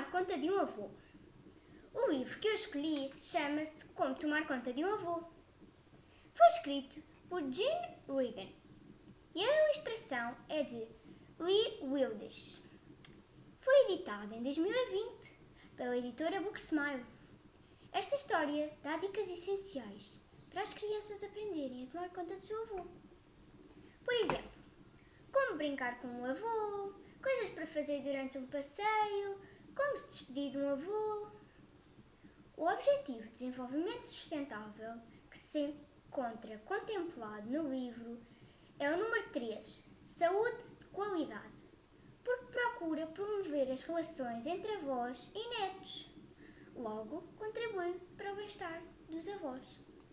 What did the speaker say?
tomar conta de um avô. O livro que eu escolhi chama-se Como Tomar Conta de um Avô. Foi escrito por Gene Regan e a ilustração é de Lee Wildes. Foi editado em 2020 pela editora Booksmile. Esta história dá dicas essenciais para as crianças aprenderem a tomar conta do seu avô. Por exemplo, como brincar com o avô, coisas para fazer durante um passeio, como se despedir de um avô. O Objetivo de Desenvolvimento Sustentável, que se encontra contemplado no livro, é o número 3, Saúde de Qualidade, porque procura promover as relações entre avós e netos. Logo, contribui para o bem-estar dos avós.